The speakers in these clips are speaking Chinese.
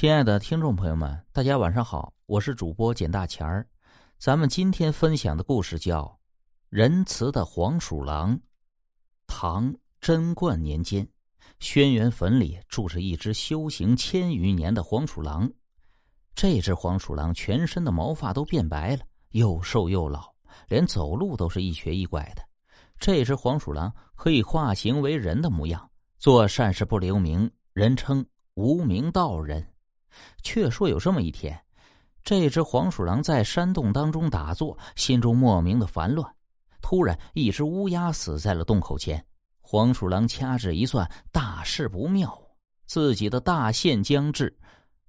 亲爱的听众朋友们，大家晚上好，我是主播简大钱儿。咱们今天分享的故事叫《仁慈的黄鼠狼》。唐贞观年间，轩辕坟里住着一只修行千余年的黄鼠狼。这只黄鼠狼全身的毛发都变白了，又瘦又老，连走路都是一瘸一拐的。这只黄鼠狼可以化形为人的模样，做善事不留名，人称无名道人。却说有这么一天，这只黄鼠狼在山洞当中打坐，心中莫名的烦乱。突然，一只乌鸦死在了洞口前。黄鼠狼掐指一算，大事不妙，自己的大限将至。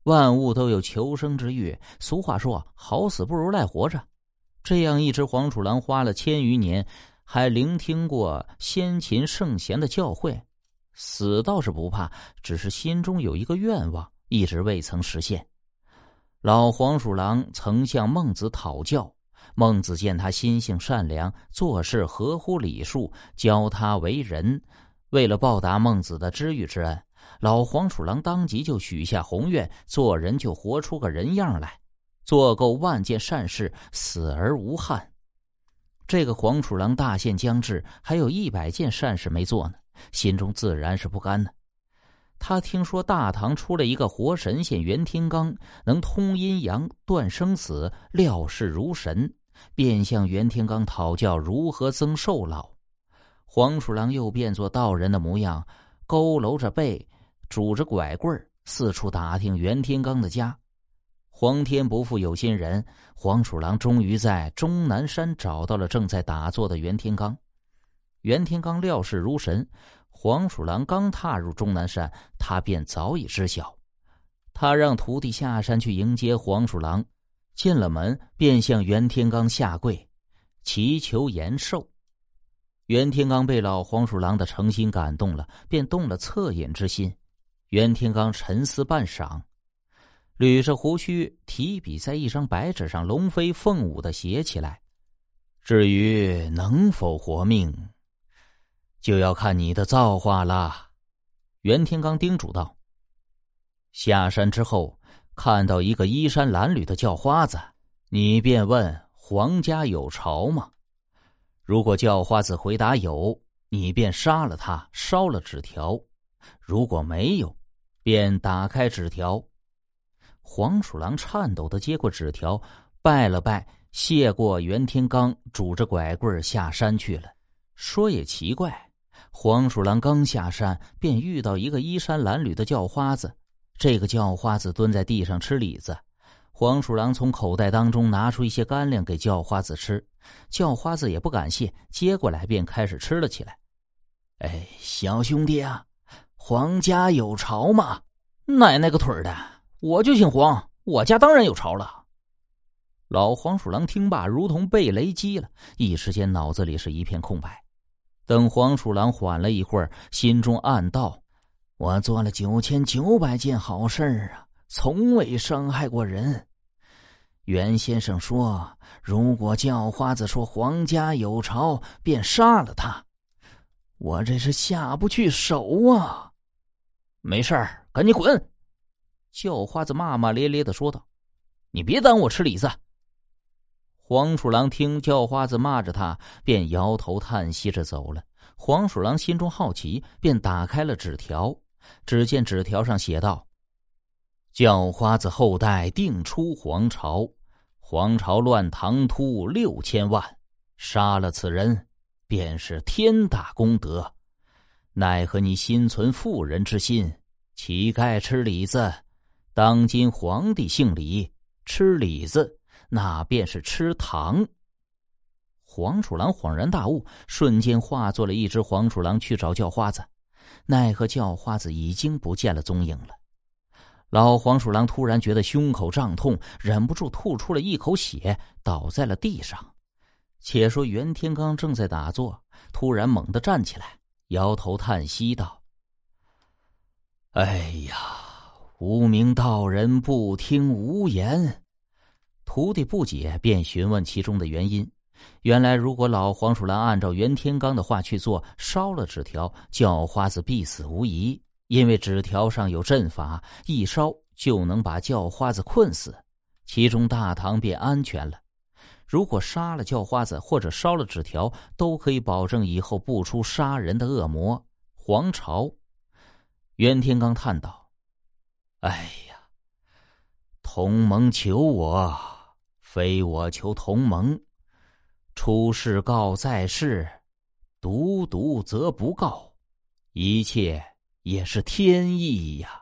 万物都有求生之欲，俗话说“好死不如赖活着”。这样一只黄鼠狼，花了千余年，还聆听过先秦圣贤的教诲，死倒是不怕，只是心中有一个愿望。一直未曾实现。老黄鼠狼曾向孟子讨教，孟子见他心性善良，做事合乎礼数，教他为人。为了报答孟子的知遇之恩，老黄鼠狼当即就许下宏愿：做人就活出个人样来，做够万件善事，死而无憾。这个黄鼠狼大限将至，还有一百件善事没做呢，心中自然是不甘的。他听说大唐出了一个活神仙袁天罡，能通阴阳、断生死、料事如神，便向袁天罡讨教如何增寿老。黄鼠狼又变作道人的模样，佝偻着背，拄着拐棍四处打听袁天罡的家。皇天不负有心人，黄鼠狼终于在终南山找到了正在打坐的袁天罡。袁天罡料事如神。黄鼠狼刚踏入终南山，他便早已知晓。他让徒弟下山去迎接黄鼠狼，进了门便向袁天罡下跪，祈求延寿。袁天罡被老黄鼠狼的诚心感动了，便动了恻隐之心。袁天罡沉思半晌，捋着胡须，提笔在一张白纸上龙飞凤舞的写起来：“至于能否活命。”就要看你的造化了，袁天罡叮嘱道。下山之后，看到一个衣衫褴褛的叫花子，你便问皇家有巢吗？如果叫花子回答有，你便杀了他，烧了纸条；如果没有，便打开纸条。黄鼠狼颤抖的接过纸条，拜了拜，谢过袁天罡，拄着拐棍下山去了。说也奇怪。黄鼠狼刚下山，便遇到一个衣衫褴褛的叫花子。这个叫花子蹲在地上吃李子。黄鼠狼从口袋当中拿出一些干粮给叫花子吃，叫花子也不感谢，接过来便开始吃了起来。哎，小兄弟啊，黄家有巢吗？奶奶个腿的，我就姓黄，我家当然有巢了。老黄鼠狼听罢，如同被雷击了，一时间脑子里是一片空白。等黄鼠狼缓了一会儿，心中暗道：“我做了九千九百件好事啊，从未伤害过人。”袁先生说：“如果叫花子说皇家有巢，便杀了他。”我这是下不去手啊！没事儿，赶紧滚！”叫花子骂骂咧咧的说道：“你别耽误我吃李子。”黄鼠狼听叫花子骂着他，便摇头叹息着走了。黄鼠狼心中好奇，便打开了纸条。只见纸条上写道：“叫花子后代定出皇朝，皇朝乱唐突六千万，杀了此人，便是天大功德。奈何你心存妇人之心，乞丐吃李子，当今皇帝姓李，吃李子。”那便是吃糖。黄鼠狼恍然大悟，瞬间化作了一只黄鼠狼去找叫花子，奈何叫花子已经不见了踪影了。老黄鼠狼突然觉得胸口胀痛，忍不住吐出了一口血，倒在了地上。且说袁天罡正在打坐，突然猛地站起来，摇头叹息道：“哎呀，无名道人不听无言。”徒弟不解，便询问其中的原因。原来，如果老黄鼠狼按照袁天罡的话去做，烧了纸条，叫花子必死无疑。因为纸条上有阵法，一烧就能把叫花子困死，其中大唐便安全了。如果杀了叫花子，或者烧了纸条，都可以保证以后不出杀人的恶魔。黄巢，袁天罡叹道：“哎呀，同盟求我，非我求同盟。出事告在世，独独则不告，一切也是天意呀。”